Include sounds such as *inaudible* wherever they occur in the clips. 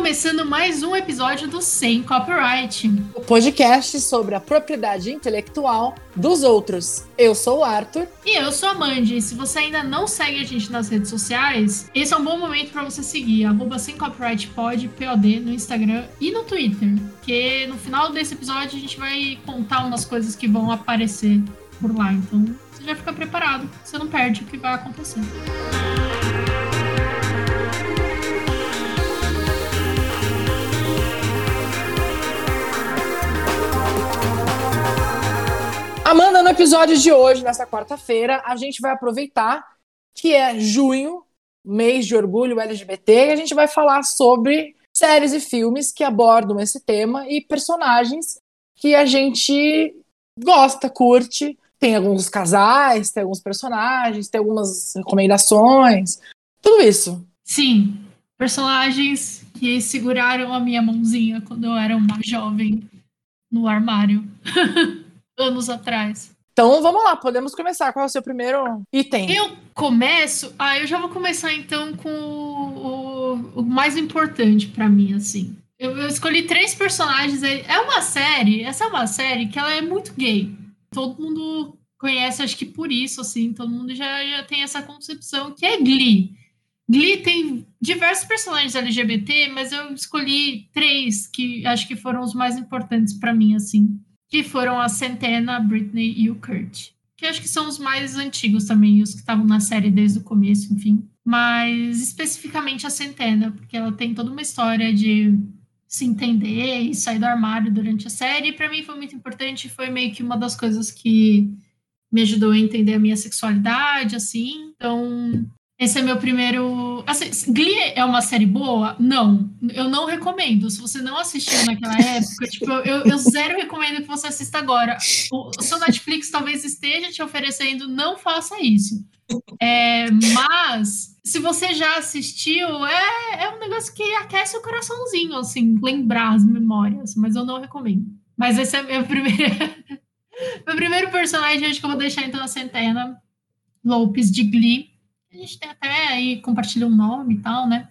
começando mais um episódio do Sem Copyright. O podcast sobre a propriedade intelectual dos outros. Eu sou o Arthur. E eu sou a Mandy. E se você ainda não segue a gente nas redes sociais, esse é um bom momento para você seguir. Arroba Sem Copyright Pod, POD, no Instagram e no Twitter. Que no final desse episódio a gente vai contar umas coisas que vão aparecer por lá. Então você já fica preparado. Você não perde o que vai acontecer. Amanda, no episódio de hoje, nessa quarta-feira, a gente vai aproveitar que é junho, mês de orgulho LGBT, e a gente vai falar sobre séries e filmes que abordam esse tema e personagens que a gente gosta, curte. Tem alguns casais, tem alguns personagens, tem algumas recomendações, tudo isso. Sim, personagens que seguraram a minha mãozinha quando eu era uma jovem no armário. *laughs* anos atrás. Então vamos lá, podemos começar. Qual é o seu primeiro item? Eu começo. Ah, eu já vou começar então com o, o, o mais importante para mim, assim. Eu, eu, escolhi três personagens. É uma série, essa é uma série que ela é muito gay. Todo mundo conhece, acho que por isso, assim, todo mundo já, já tem essa concepção que é Glee. Glee tem diversos personagens LGBT, mas eu escolhi três que acho que foram os mais importantes para mim, assim que foram a Centena, a Britney e o Kurt. Que acho que são os mais antigos também, os que estavam na série desde o começo, enfim. Mas especificamente a Centena, porque ela tem toda uma história de se entender e sair do armário durante a série. E para mim foi muito importante, foi meio que uma das coisas que me ajudou a entender a minha sexualidade, assim. Então, esse é meu primeiro. Assim, Glee é uma série boa? Não. Eu não recomendo. Se você não assistiu naquela *laughs* época, tipo, eu, eu zero recomendo que você assista agora. O, o seu Netflix talvez esteja te oferecendo, não faça isso. É, mas, se você já assistiu, é, é um negócio que aquece o coraçãozinho, assim, lembrar as memórias, mas eu não recomendo. Mas esse é meu *laughs* primeiro. meu primeiro personagem, acho que eu vou deixar então a Centena Lopes de Glee a gente tem até aí, compartilha um nome e tal, né?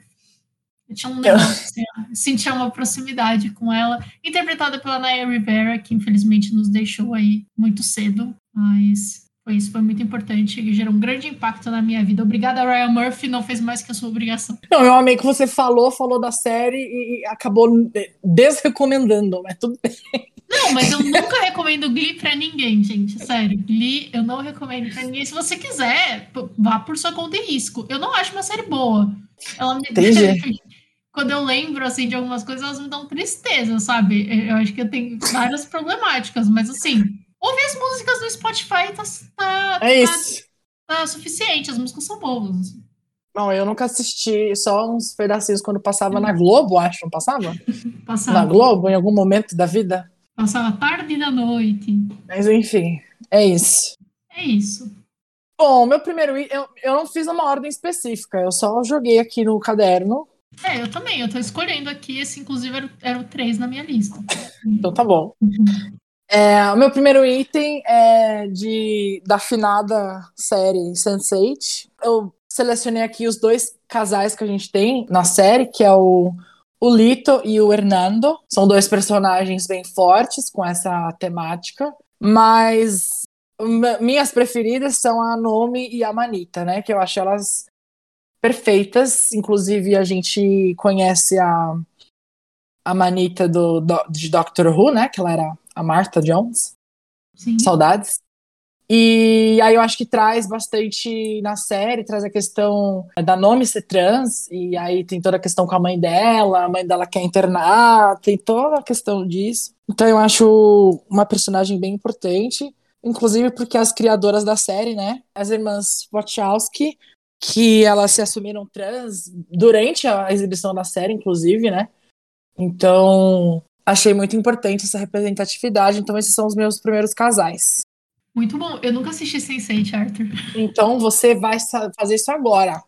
Eu tinha um negócio, assim, sentia uma proximidade com ela, interpretada pela Naya Rivera, que infelizmente nos deixou aí muito cedo, mas foi isso, foi muito importante e gerou um grande impacto na minha vida. Obrigada, Ryan Murphy, não fez mais que a sua obrigação. Não, eu amei que você falou, falou da série e acabou desrecomendando, mas tudo bem. Não, mas eu nunca recomendo Glee pra ninguém, gente. Sério, Glee eu não recomendo pra ninguém. Se você quiser, vá por sua conta e risco. Eu não acho uma série boa. Ela me. Quando eu lembro, assim, de algumas coisas, elas me dão tristeza, sabe? Eu acho que eu tenho várias problemáticas, mas assim, ouvir as músicas do Spotify tá, tá, é isso. tá, tá suficiente, as músicas são boas. Não, eu nunca assisti, só uns pedacinhos quando passava na Globo, acho, não passava? *laughs* passava. Na Globo, em algum momento da vida? Passava tarde da noite. Mas enfim, é isso. É isso. Bom, meu primeiro eu, eu não fiz uma ordem específica, eu só joguei aqui no caderno. É, eu também, eu tô escolhendo aqui, esse inclusive era, era o 3 na minha lista. então tá bom. É, o meu primeiro item é de da afinada série Sense8. Eu selecionei aqui os dois casais que a gente tem na série, que é o o Lito e o Hernando são dois personagens bem fortes com essa temática, mas minhas preferidas são a Nomi e a Manita, né? Que eu acho elas perfeitas. Inclusive, a gente conhece a, a Manita do, do, de Doctor Who, né? Que ela era a Martha Jones. Sim. Saudades. E aí eu acho que traz bastante na série, traz a questão da nome ser trans, e aí tem toda a questão com a mãe dela, a mãe dela quer internar, tem toda a questão disso. Então eu acho uma personagem bem importante, inclusive porque as criadoras da série, né, as irmãs Wachowski, que elas se assumiram trans durante a exibição da série, inclusive, né? Então, achei muito importante essa representatividade. Então, esses são os meus primeiros casais. Muito bom. Eu nunca assisti Sense8, Arthur. Então você vai fazer isso agora.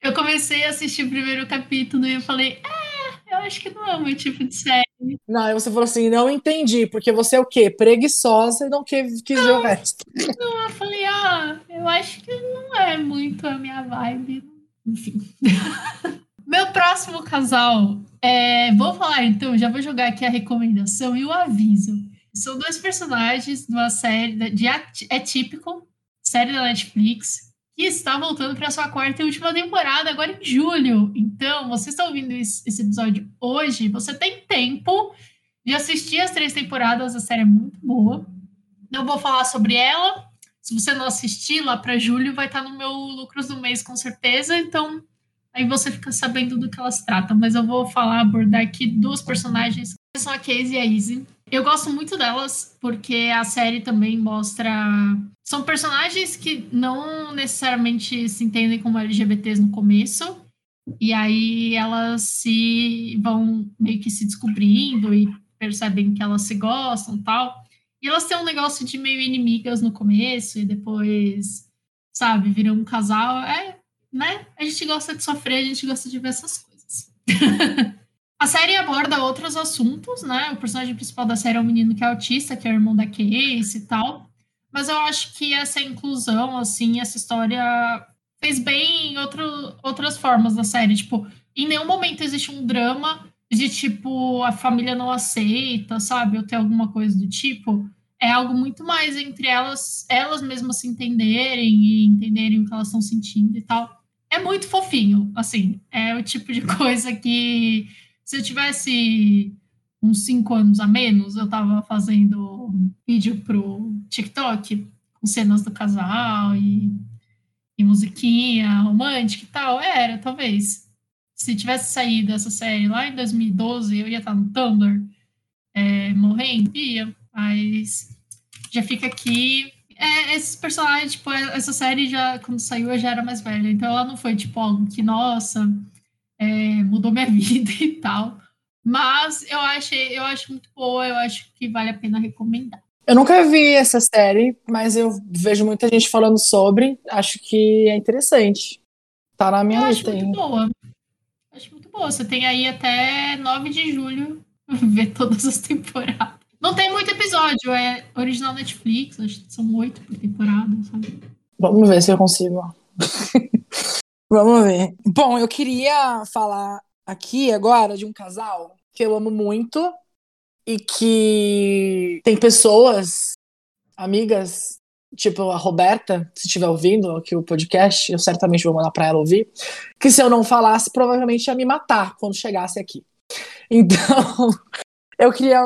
Eu comecei a assistir o primeiro capítulo e eu falei, é, eu acho que não é o meu tipo de série. Não, aí você falou assim, não entendi, porque você é o quê? Preguiçosa e não quis, quis não, ver o resto. Não, eu falei, ah, eu acho que não é muito a minha vibe. Enfim. *laughs* Meu próximo casal, é, vou falar então, já vou jogar aqui a recomendação e o aviso. São dois personagens de uma série de É Típico, série da Netflix, que está voltando para sua quarta e última temporada, agora em julho. Então, você está ouvindo esse episódio hoje, você tem tempo de assistir as três temporadas, a série é muito boa. Não vou falar sobre ela. Se você não assistir, lá para julho vai estar no meu Lucros do Mês, com certeza. Então, aí você fica sabendo do que elas tratam. Mas eu vou falar, abordar aqui duas personagens, são a Casey e a Izzy. Eu gosto muito delas, porque a série também mostra. São personagens que não necessariamente se entendem como LGBTs no começo, e aí elas se vão meio que se descobrindo e percebem que elas se gostam tal. E elas têm um negócio de meio inimigas no começo, e depois, sabe, viram um casal. É, né? A gente gosta de sofrer, a gente gosta de ver essas coisas. *laughs* A série aborda outros assuntos, né? O personagem principal da série é um menino que é autista, que é irmão da Casey e tal. Mas eu acho que essa inclusão, assim, essa história fez bem em outro, outras formas da série. Tipo, em nenhum momento existe um drama de tipo a família não aceita, sabe? Ou tem alguma coisa do tipo. É algo muito mais entre elas, elas mesmas se entenderem e entenderem o que elas estão sentindo e tal. É muito fofinho, assim. É o tipo de *laughs* coisa que se eu tivesse uns cinco anos a menos, eu tava fazendo vídeo pro TikTok com cenas do casal e, e musiquinha romântica e tal. Era, talvez. Se tivesse saído essa série lá em 2012, eu ia estar no Tumblr é, morrendo, ia. Mas já fica aqui. É, esses personagens, tipo, essa série já, quando saiu, eu já era mais velha. Então ela não foi, tipo, algo que, nossa, é, mudou minha *laughs* vida e tal. Mas eu achei, eu acho muito boa, eu acho que vale a pena recomendar. Eu nunca vi essa série, mas eu vejo muita gente falando sobre. Acho que é interessante. Tá na minha eu lista. Acho muito boa. Acho muito boa. Você tem aí até 9 de julho ver todas as temporadas. Não tem muito episódio, é original Netflix, acho que são oito por temporada, sabe? Vamos ver se eu consigo. *laughs* Vamos ver. Bom, eu queria falar aqui agora de um casal que eu amo muito e que tem pessoas, amigas, tipo a Roberta, se estiver ouvindo aqui o podcast, eu certamente vou mandar para ela ouvir, que se eu não falasse, provavelmente ia me matar quando chegasse aqui. Então, *laughs* eu queria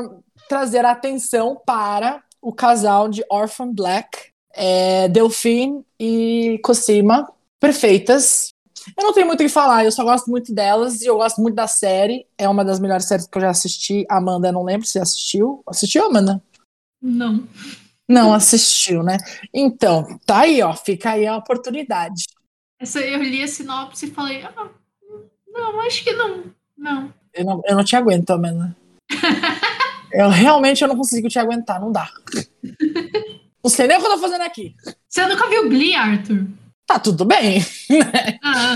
trazer a atenção para o casal de Orphan Black, é, Delphine e Cosima, perfeitas, eu não tenho muito o que falar, eu só gosto muito delas e eu gosto muito da série. É uma das melhores séries que eu já assisti. Amanda, não lembro se assistiu. Assistiu, Amanda? Não. Não assistiu, né? Então, tá aí, ó. Fica aí a oportunidade. Essa, eu li a sinopse e falei, ah, não, acho que não. Não. Eu não, eu não te aguento, Amanda. *laughs* eu realmente eu não consigo te aguentar, não dá. *laughs* Não sei nem o que eu tô fazendo aqui. Você nunca viu Glee, Arthur? Tá tudo bem. *laughs* Né? Ah.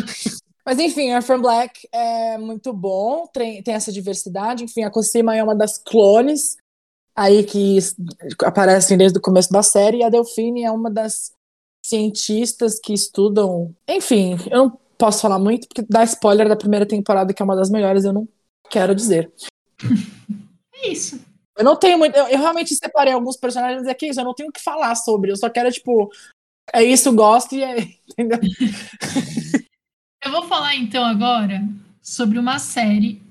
Mas enfim, Orphan Black é muito bom, tem, tem essa diversidade. Enfim, a Cosima é uma das clones aí que aparecem desde o começo da série, e a Delphine é uma das cientistas que estudam. Enfim, eu não posso falar muito, porque dá spoiler da primeira temporada, que é uma das melhores, eu não quero dizer. *laughs* É isso. Eu não tenho muito. Eu, eu realmente separei alguns personagens aqui, eu não tenho o que falar sobre. Eu só quero, tipo, é isso, gosto e é. *laughs* Entendeu? eu vou falar então agora sobre uma série.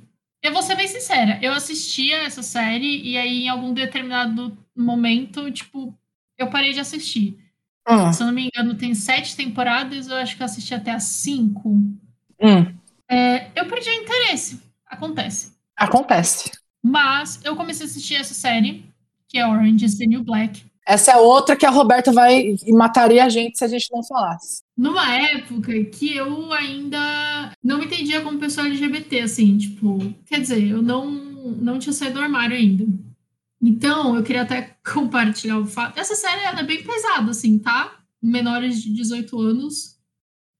Eu vou ser bem sincera, eu assistia essa série e aí em algum determinado momento, tipo, eu parei de assistir. Hum. Se eu não me engano, tem sete temporadas, eu acho que eu assisti até as cinco. Hum. É, eu perdi o interesse. Acontece. Acontece. Mas eu comecei a assistir essa série, que é Orange is the New Black. Essa é outra que a Roberta vai e mataria a gente se a gente não falasse. Numa época que eu ainda não me entendia como pessoa LGBT, assim, tipo, quer dizer, eu não, não tinha saído do armário ainda. Então, eu queria até *laughs* compartilhar o fato. Essa série é bem pesada, assim, tá? Menores de 18 anos,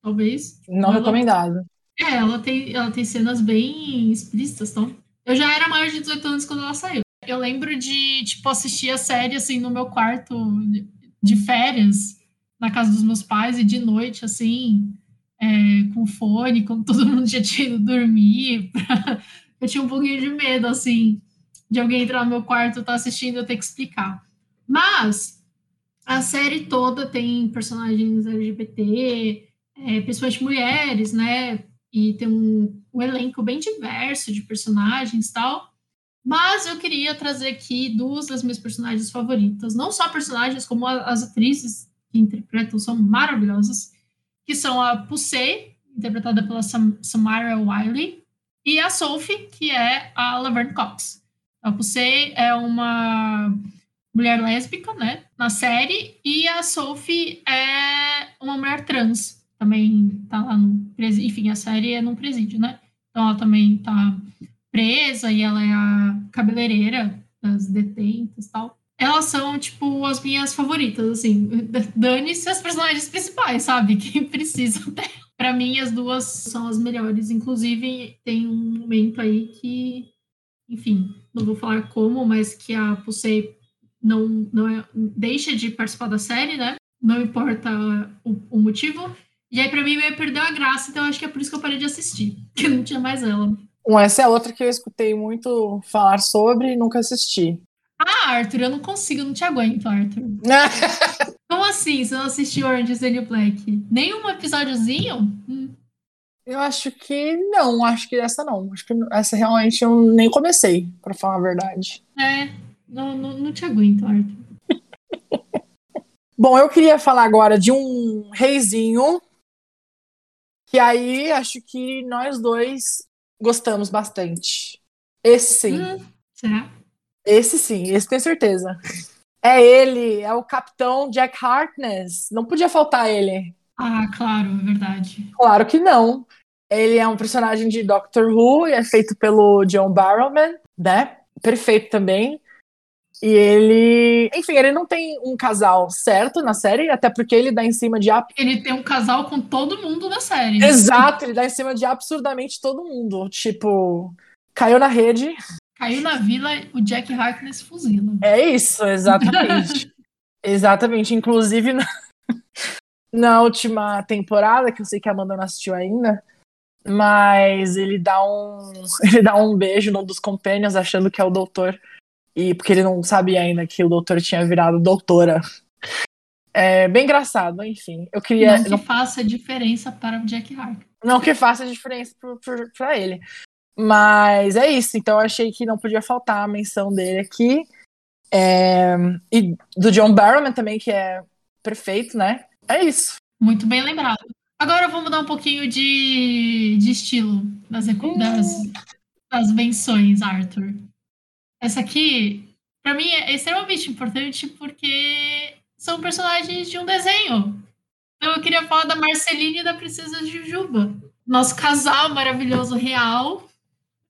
talvez. Não ela, recomendado. É, ela tem, ela tem cenas bem explícitas, então. Eu já era maior de 18 anos quando ela saiu. Eu lembro de, tipo, assistir a série, assim, no meu quarto de férias, na casa dos meus pais, e de noite, assim, é, com fone, como *laughs* todo mundo já tinha ido dormir. *laughs* eu tinha um pouquinho de medo, assim, de alguém entrar no meu quarto, estar tá assistindo, eu ter que explicar. Mas a série toda tem personagens LGBT, é, principalmente mulheres, né? E tem um, um elenco bem diverso de personagens e tal. Mas eu queria trazer aqui duas das minhas personagens favoritas. Não só personagens, como as atrizes que interpretam são maravilhosas. Que são a Pusey, interpretada pela Sam Samara Wiley, e a Sophie, que é a Laverne Cox. A Pusey é uma mulher lésbica, né, na série, e a Sophie é uma mulher trans. Também tá lá no presídio. Enfim, a série é num presídio, né? Então ela também tá presa e ela é a cabeleireira das detentas e tal. Elas são, tipo, as minhas favoritas, assim. Dane-se as personagens principais, sabe? *laughs* Quem precisa até. Pra mim, as duas são as melhores. Inclusive, tem um momento aí que, enfim, não vou falar como, mas que a Pusei não, não é, deixa de participar da série, né? Não importa o, o motivo. E aí, pra mim, meio perdeu a graça, então acho que é por isso que eu parei de assistir, *laughs* que não tinha mais ela. Bom, essa é outra que eu escutei muito falar sobre e nunca assisti. Ah, Arthur, eu não consigo, não te aguento, Arthur. *laughs* Como assim você não assistiu Orange is the New Black? Nenhum episódiozinho? Hum. Eu acho que não, acho que essa não. Acho que essa realmente eu nem comecei, para falar a verdade. É, não, não, não te aguento, Arthur. *laughs* Bom, eu queria falar agora de um reizinho que aí acho que nós dois gostamos bastante. Esse sim. Hum, será? Esse sim, esse tenho certeza. É ele, é o capitão Jack Harkness. Não podia faltar ele. Ah, claro, é verdade. Claro que não. Ele é um personagem de Doctor Who e é feito pelo John Barrowman, né? Perfeito também. E ele, enfim, ele não tem um casal certo na série, até porque ele dá em cima de. Ele tem um casal com todo mundo na série. Exato, ele dá em cima de absurdamente todo mundo. Tipo, caiu na rede. Caiu na vila, o Jack Harkness fuzila. É isso, exatamente. *laughs* exatamente. Inclusive, na... *laughs* na última temporada, que eu sei que a Amanda não assistiu ainda, mas ele dá um *laughs* ele dá um beijo num dos companions achando que é o doutor e porque ele não sabia ainda que o doutor tinha virado doutora. É bem engraçado, enfim. Eu queria. Não que não... faça diferença para o Jack Harker. Não que faça diferença para ele. Mas é isso. Então eu achei que não podia faltar a menção dele aqui. É... E do John Barrowman também, que é perfeito, né? É isso. Muito bem lembrado. Agora vamos mudar um pouquinho de, de estilo das, hum. das, das menções, Arthur. Essa aqui, para mim, é extremamente importante porque são personagens de um desenho. Então eu queria falar da Marceline e da Princesa Jujuba. Nosso casal maravilhoso real.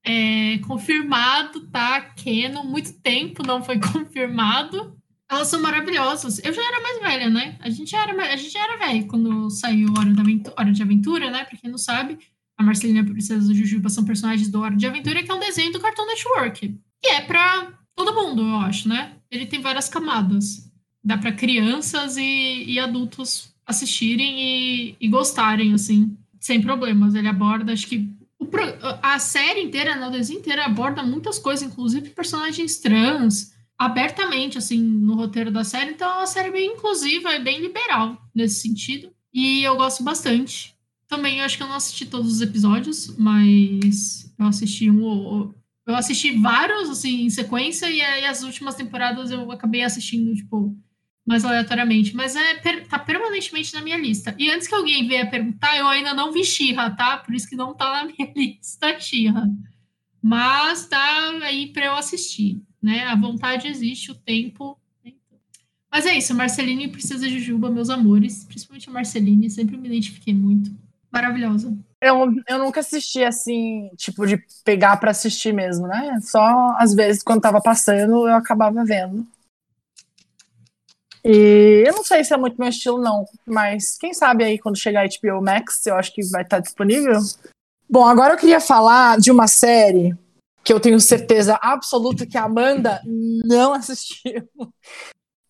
É, confirmado, tá? Canon, muito tempo não foi *laughs* confirmado. Elas são maravilhosas. Eu já era mais velha, né? A gente era, a gente era velho quando saiu Hora, da Aventura, Hora de Aventura, né? Pra quem não sabe, a Marcelina e a Princesa Jujuba são personagens do Hora de Aventura, que é um desenho do Cartoon Network. E é para todo mundo, eu acho, né? Ele tem várias camadas. Dá para crianças e, e, adultos assistirem e, e, gostarem, assim, sem problemas. Ele aborda, acho que o, a série inteira, a desenho inteira aborda muitas coisas, inclusive personagens trans, abertamente, assim, no roteiro da série. Então é uma série bem inclusiva e bem liberal nesse sentido. E eu gosto bastante. Também eu acho que eu não assisti todos os episódios, mas eu assisti um ou eu assisti vários, assim, em sequência, e aí as últimas temporadas eu acabei assistindo, tipo, mais aleatoriamente. Mas é, per, tá permanentemente na minha lista. E antes que alguém venha perguntar, eu ainda não vi Xirra, tá? Por isso que não tá na *laughs* minha lista Xirra. Mas tá aí para eu assistir, né? A vontade existe, o tempo. Mas é isso, Marceline precisa de Jujuba, meus amores. Principalmente a Marceline, sempre me identifiquei muito. Maravilhosa. Eu, eu nunca assisti assim, tipo, de pegar para assistir mesmo, né? Só às vezes, quando tava passando, eu acabava vendo. E eu não sei se é muito meu estilo, não. Mas quem sabe aí quando chegar a HBO Max, eu acho que vai estar disponível. Bom, agora eu queria falar de uma série que eu tenho certeza absoluta que a Amanda não *laughs* assistiu.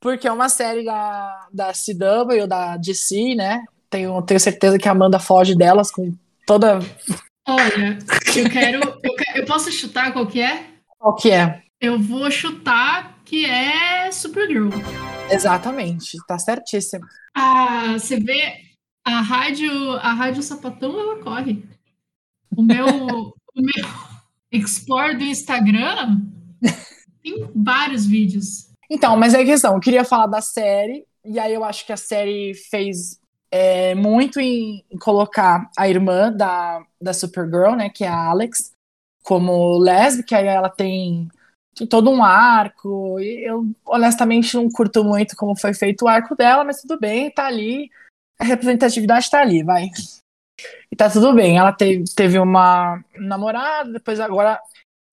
Porque é uma série da, da CW, da DC, né? Tenho, tenho certeza que a Amanda foge delas com toda. Olha, eu quero. Eu, quero, eu posso chutar qual que é? Qual que é? Eu vou chutar que é Supergirl. Exatamente, tá certíssimo. Ah, você vê a rádio, a rádio Sapatão, ela corre. O meu, o meu Explore do Instagram tem vários vídeos. Então, mas é a questão, eu queria falar da série, e aí eu acho que a série fez é, muito em, em, colocar a irmã da, da Supergirl, né, que é a Alex, como lésbica, aí ela tem, todo um arco, e eu honestamente não curto muito como foi feito o arco dela, mas tudo bem, tá ali, a representatividade tá ali, vai. E tá tudo bem, ela teve, teve uma namorada, depois agora,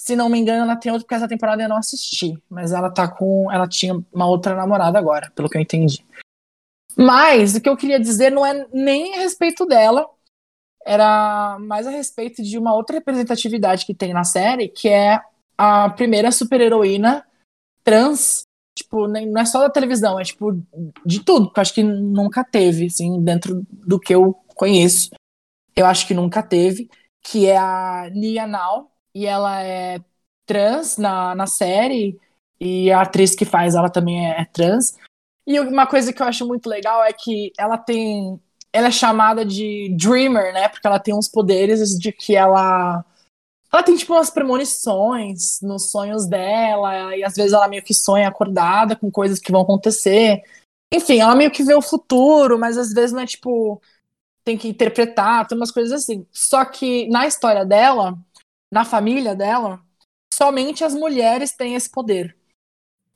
se não me engano, ela tem outra, porque essa temporada eu não assisti, mas ela tá com, ela tinha uma outra namorada agora, pelo que eu entendi. Mas o que eu queria dizer não é nem a respeito dela, era mais a respeito de uma outra representatividade que tem na série, que é a primeira super-heroína trans, tipo, não é só da televisão, é tipo de tudo, que eu acho que nunca teve, assim, dentro do que eu conheço. Eu acho que nunca teve, que é a Nia Now, e ela é trans na, na série, e a atriz que faz ela também é, é trans. E uma coisa que eu acho muito legal é que ela tem. Ela é chamada de Dreamer, né? Porque ela tem uns poderes de que ela. Ela tem, tipo, umas premonições nos sonhos dela, e às vezes ela meio que sonha acordada com coisas que vão acontecer. Enfim, ela meio que vê o futuro, mas às vezes não é tipo. Tem que interpretar, tem umas coisas assim. Só que na história dela, na família dela, somente as mulheres têm esse poder.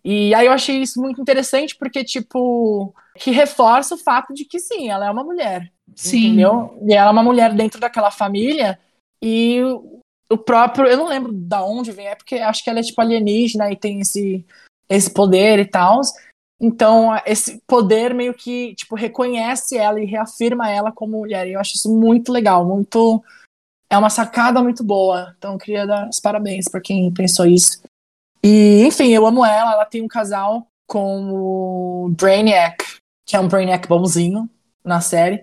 E aí eu achei isso muito interessante, porque, tipo, que reforça o fato de que sim, ela é uma mulher. Sim. Entendeu? E ela é uma mulher dentro daquela família, e o próprio. Eu não lembro da onde vem, é porque acho que ela é tipo alienígena e tem esse, esse poder e tal. Então, esse poder meio que, tipo, reconhece ela e reafirma ela como mulher. E eu acho isso muito legal, muito. É uma sacada muito boa. Então, eu queria dar os parabéns para quem pensou isso. E, enfim, eu amo ela. Ela tem um casal com o Brainiac, que é um Brainiac bonzinho na série.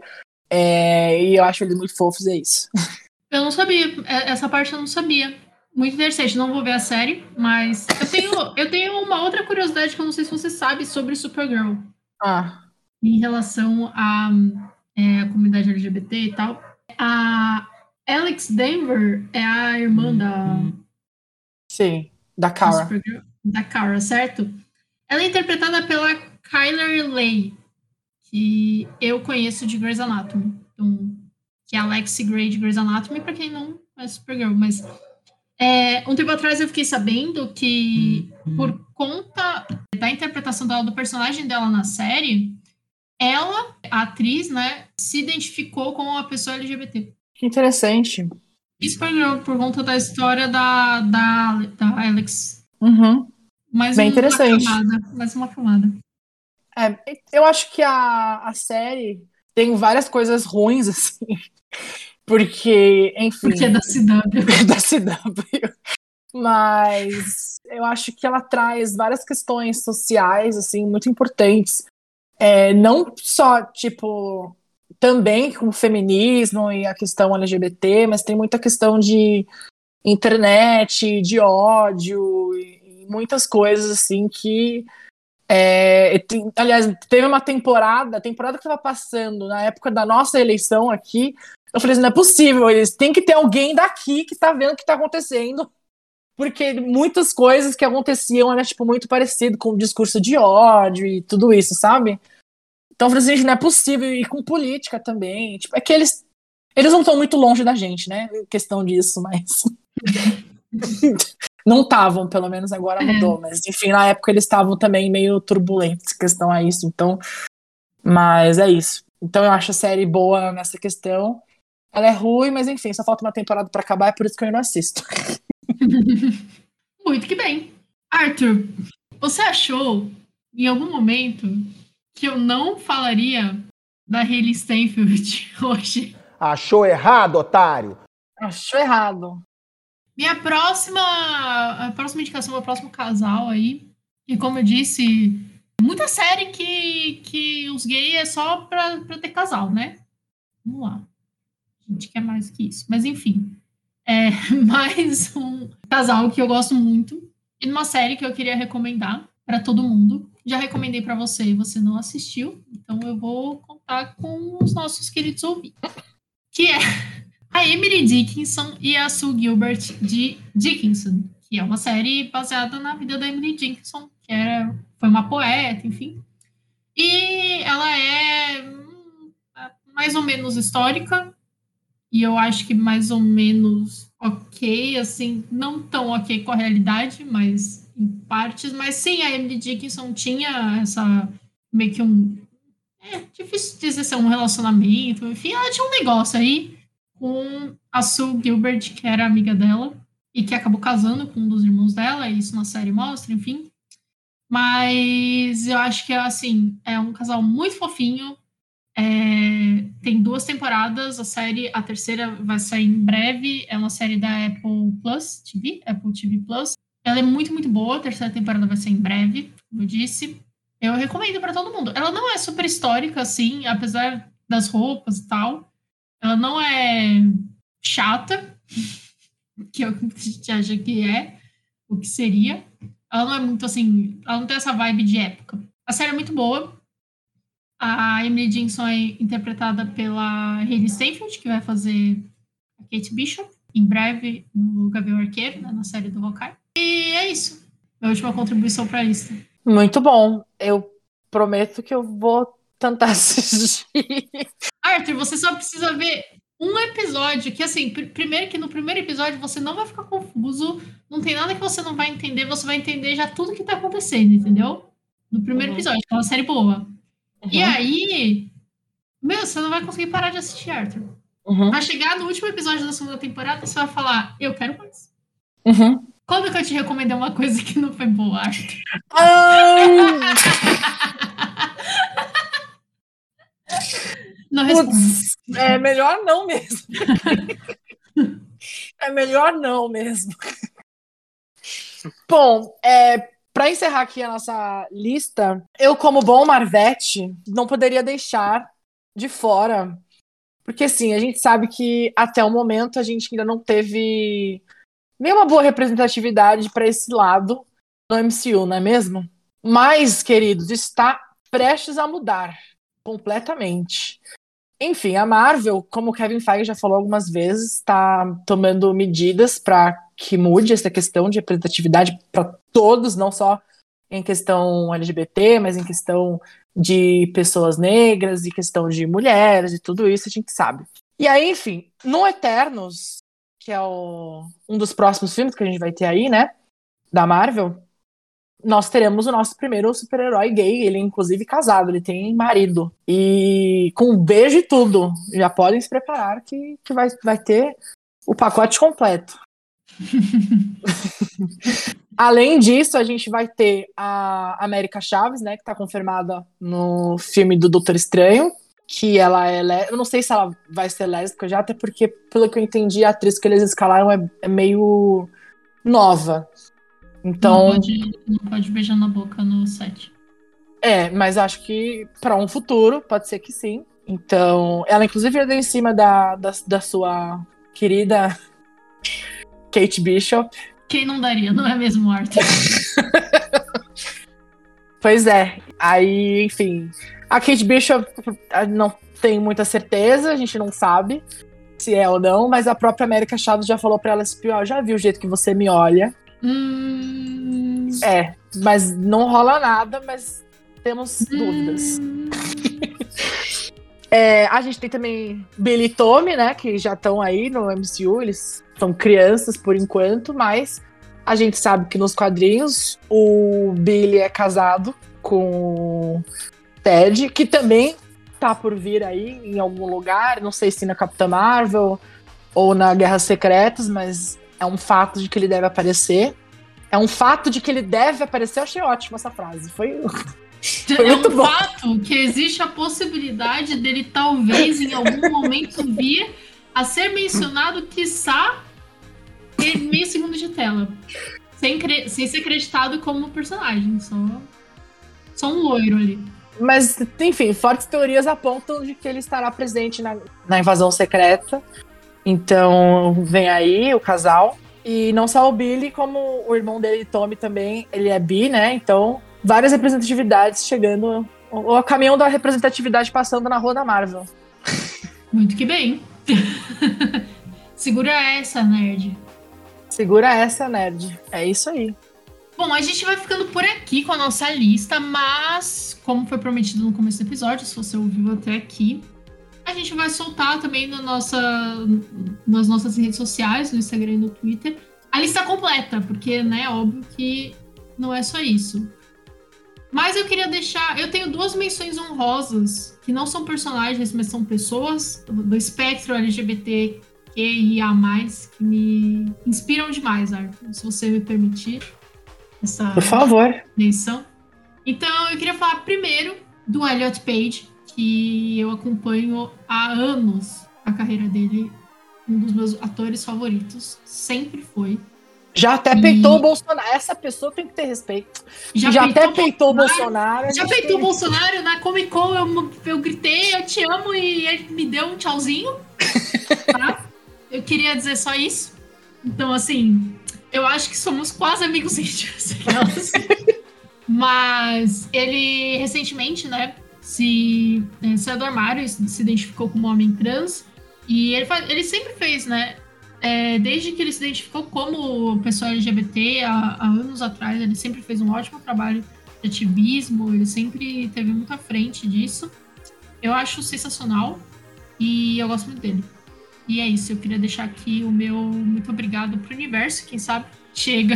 É, e eu acho eles muito fofos, é isso. *laughs* Eu não sabia. É, essa parte eu não sabia. Muito interessante. Não vou ver a série, mas eu tenho, eu tenho uma outra curiosidade que eu não sei se você sabe sobre Supergirl. Ah. Em relação à é, comunidade LGBT e tal. A Alex Denver é a irmã da. Sim. Da Kara. Da Kara, certo? Ela é interpretada pela Kyler Lay, que eu conheço de Grey's Anatomy. Então, que é a Lexi Gray de Grey's Anatomy, para quem não é Supergirl. Mas é, um tempo atrás eu fiquei sabendo que, por conta da interpretação dela, do personagem dela na série, ela, a atriz, né, se identificou com uma pessoa LGBT. Que interessante. Supergirl, por conta da história da, da, da Alex. Uhum. Mais Bem uma interessante. Camada, mais uma camada. É, eu acho que a, a série tem várias coisas ruins, assim. *laughs* Porque, enfim. Porque é da CW. *laughs* É da CW. Mas eu acho que ela traz várias questões sociais, assim, muito importantes. É, não só, tipo, também com o feminismo e a questão LGBT, mas tem muita questão de internet, de ódio e muitas coisas assim que é, tem, aliás, teve uma temporada, a temporada que estava passando na época da nossa eleição aqui, eu falei assim, não é possível, eles tem que ter alguém daqui que está vendo o que está acontecendo, porque muitas coisas que aconteciam era tipo muito parecido com o discurso de ódio e tudo isso, sabe? Então assim, não é possível, e com política também. Tipo, é que eles, eles não estão muito longe da gente, né? Questão disso, mas. *laughs* não estavam, pelo menos agora mudou. É. Mas, enfim, na época eles estavam também meio turbulentos questão a isso. Então. Mas é isso. Então eu acho a série boa nessa questão. Ela é ruim, mas enfim, só falta uma temporada para acabar, é por isso que eu não assisto. *laughs* Muito que bem. Arthur, você achou em algum momento que eu não falaria da Hayley Stenfield *laughs* hoje. Achou errado, otário? Achou errado. Minha próxima, a próxima indicação é o próximo casal aí. E como eu disse, muita série que, que os gays é só pra, pra ter casal, né? Vamos lá. A gente quer mais que isso. Mas enfim. É *laughs* mais um casal que eu gosto muito. E numa série que eu queria recomendar para todo mundo. Já recomendei para você e você não assistiu. Então eu vou contar com os nossos queridos ouvintes. Que é a Emily Dickinson e a Sue Gilbert de Dickinson. Que é uma série baseada na vida da Emily Dickinson. Que era, foi uma poeta, enfim. E ela é hum, mais ou menos histórica, e eu acho que mais ou menos ok, assim, não tão ok com a realidade, mas em partes. Mas sim, a Emily Dickinson tinha essa meio que um. É difícil dizer se é um relacionamento, enfim, ela tinha um negócio aí com a Sue Gilbert, que era amiga dela, e que acabou casando com um dos irmãos dela, isso na série mostra, enfim. Mas eu acho que, assim, é um casal muito fofinho, é, tem duas temporadas, a série, a terceira vai sair em breve, é uma série da Apple Plus TV, Apple TV Plus. Ela é muito, muito boa, a terceira temporada vai ser em breve, como eu disse. Eu recomendo para todo mundo. Ela não é super histórica, assim, apesar das roupas e tal. Ela não é chata, *laughs* que a gente acha que é, o que seria. Ela não é muito assim, ela não tem essa vibe de época. A série é muito boa, a Emily Dickinson é interpretada pela Hayley Steinfeld, que vai fazer a Kate Bishop, em breve no Gabriel Arqueiro, né, na série do Hawkeye. E é isso. Minha última contribuição para a lista. Muito bom. Eu prometo que eu vou tentar *laughs* assistir. Arthur, você só precisa ver um episódio que, assim, pr primeiro que no primeiro episódio você não vai ficar confuso, não tem nada que você não vai entender, você vai entender já tudo que tá acontecendo, entendeu? No primeiro uhum. episódio, é uma série boa. Uhum. E aí, meu, você não vai conseguir parar de assistir, Arthur. Uhum. Vai chegar no último episódio da segunda temporada e você vai falar, eu quero mais. Uhum. Quando que eu te recomendei uma coisa que não foi boa, Arthur? não Putz, é melhor não mesmo. é melhor não mesmo. Bom, é, para encerrar aqui a nossa lista, eu, como bom Marvete, não poderia deixar de fora. Porque, assim, a gente sabe que até o momento a gente ainda não teve nenhuma boa representatividade para esse lado no MCU, não é mesmo? Mas, queridos, está prestes a mudar completamente. Enfim, a Marvel, como o Kevin Feige já falou algumas vezes, está tomando medidas para que mude essa questão de representatividade para todos, não só em questão LGBT, mas em questão de pessoas negras, e questão de mulheres e tudo isso a gente sabe. E aí, enfim, no Eternos, que é o, um dos próximos filmes que a gente vai ter aí, né, da Marvel, nós teremos o nosso primeiro super-herói gay, ele é inclusive casado, ele tem marido. E com um beijo e tudo, já podem se preparar que, que vai, vai ter o pacote completo. *laughs* Além disso, a gente vai ter a América Chaves, né, que tá confirmada no filme do Doutor Estranho, que ela é. Eu não sei se ela vai ser lésbica já, até porque, pelo que eu entendi, a atriz que eles escalaram é, é meio nova. Então. Não pode, não pode beijar na boca no set. É, mas acho que para um futuro pode ser que sim. Então, ela inclusive é em cima da, da, da sua querida *laughs* Kate Bishop. Quem não daria, não é mesmo, Arthur? *laughs* pois é. Aí, enfim. A Kate Bishop não tem muita certeza, a gente não sabe se é ou não, mas a própria América Chaves já falou pra ela assim: ó, já vi o jeito que você me olha. Hum... É, mas não rola nada, mas temos hum... dúvidas. *laughs* é, a gente tem também Billy e Tommy, né? Que já estão aí no MCU, eles são crianças por enquanto, mas a gente sabe que nos quadrinhos o Billy é casado com Ted, que também tá por vir aí em algum lugar, não sei se na Capitã Marvel ou na Guerras Secretas, mas é um fato de que ele deve aparecer. É um fato de que ele deve aparecer. Eu achei ótima essa frase. Foi, *laughs* Foi é um bom. fato que existe a possibilidade dele talvez em algum momento vir a ser mencionado, quiçá, em meio segundo de tela. Sem, sem ser acreditado como personagem, só, só um loiro ali. Mas, enfim, fortes teorias apontam de que ele estará presente na, na invasão secreta. Então, vem aí o casal. E não só o Billy, como o irmão dele, Tommy, também, ele é bi, né? Então, várias representatividades chegando. O, o caminhão da representatividade passando na rua da Marvel. Muito que bem. *laughs* Segura essa, nerd. Segura essa, nerd. É isso aí. Bom, a gente vai ficando por aqui com a nossa lista, mas, como foi prometido no começo do episódio, se você ouviu até aqui, a gente vai soltar também na nossa, nas nossas redes sociais, no Instagram e no Twitter, a lista completa, porque, né, óbvio que não é só isso. Mas eu queria deixar. Eu tenho duas menções honrosas, que não são personagens, mas são pessoas do espectro LGBT QIA, que me inspiram demais, Arthur, se você me permitir essa Por favor. menção. Então, eu queria falar primeiro do Elliot Page, que eu acompanho há anos a carreira dele, um dos meus atores favoritos, sempre foi. Já até E- peitou o Bolsonaro. Essa pessoa tem que ter respeito. Já, até peitou o Bolsonaro. a Já peitou o Bolsonaro na Comic Con, eu, eu gritei, eu te amo, e ele me deu um tchauzinho. *laughs* tá? Eu queria dizer só isso. Então, assim, eu acho que somos quase amigos *laughs* íntimos. Mas ele recentemente, né, se eh, saiu do armário, se identificou como homem trans. E ele, fa- ele sempre fez, né? é, desde que ele se identificou como pessoa LGBT há, há anos atrás, ele sempre fez um ótimo trabalho de ativismo, ele sempre teve muito à frente disso. Eu acho sensacional e eu gosto muito dele. E é isso, eu queria deixar aqui o meu muito obrigado pro universo, quem sabe chega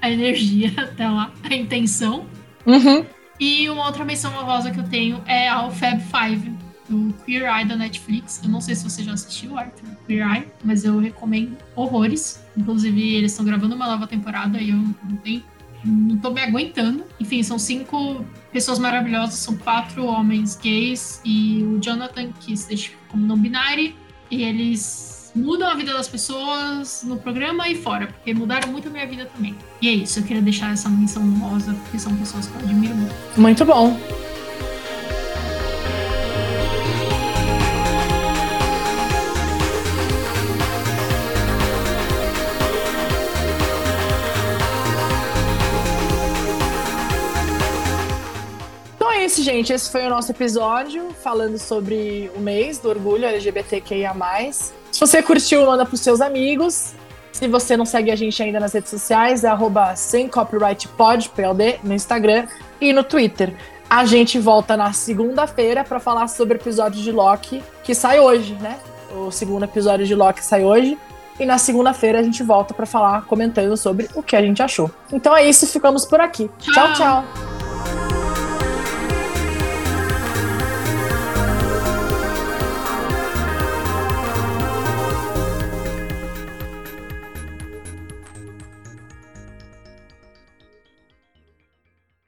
a energia até lá, a intenção. Uhum. E uma outra menção honrosa que eu tenho é ao Fab Five, do Queer Eye da Netflix. Eu não sei se você já assistiu, Arthur, Queer Eye, mas eu recomendo horrores. Inclusive, eles estão gravando uma nova temporada e eu não tenho. Não tô me aguentando. Enfim, são cinco pessoas maravilhosas, são quatro homens gays e o Jonathan, que se identifica como não binário, e eles mudam a vida das pessoas no programa e fora, porque mudaram muito a minha vida também. E é isso, eu queria deixar essa menção honrosa, porque são pessoas que eu admiro muito. Muito bom. Isso, gente. Esse foi o nosso episódio falando sobre o mês do orgulho LGBTQIA. Se você curtiu, manda pros seus amigos. Se você não segue a gente ainda nas redes sociais, é arroba sem copyright pod, PLD, no Instagram e no Twitter. A gente volta na segunda-feira para falar sobre o episódio de Loki, que sai hoje, né? O segundo episódio de Loki sai hoje. E na segunda-feira a gente volta para falar, comentando sobre o que a gente achou. Então é isso, ficamos por aqui. tchau. Tchau. tchau.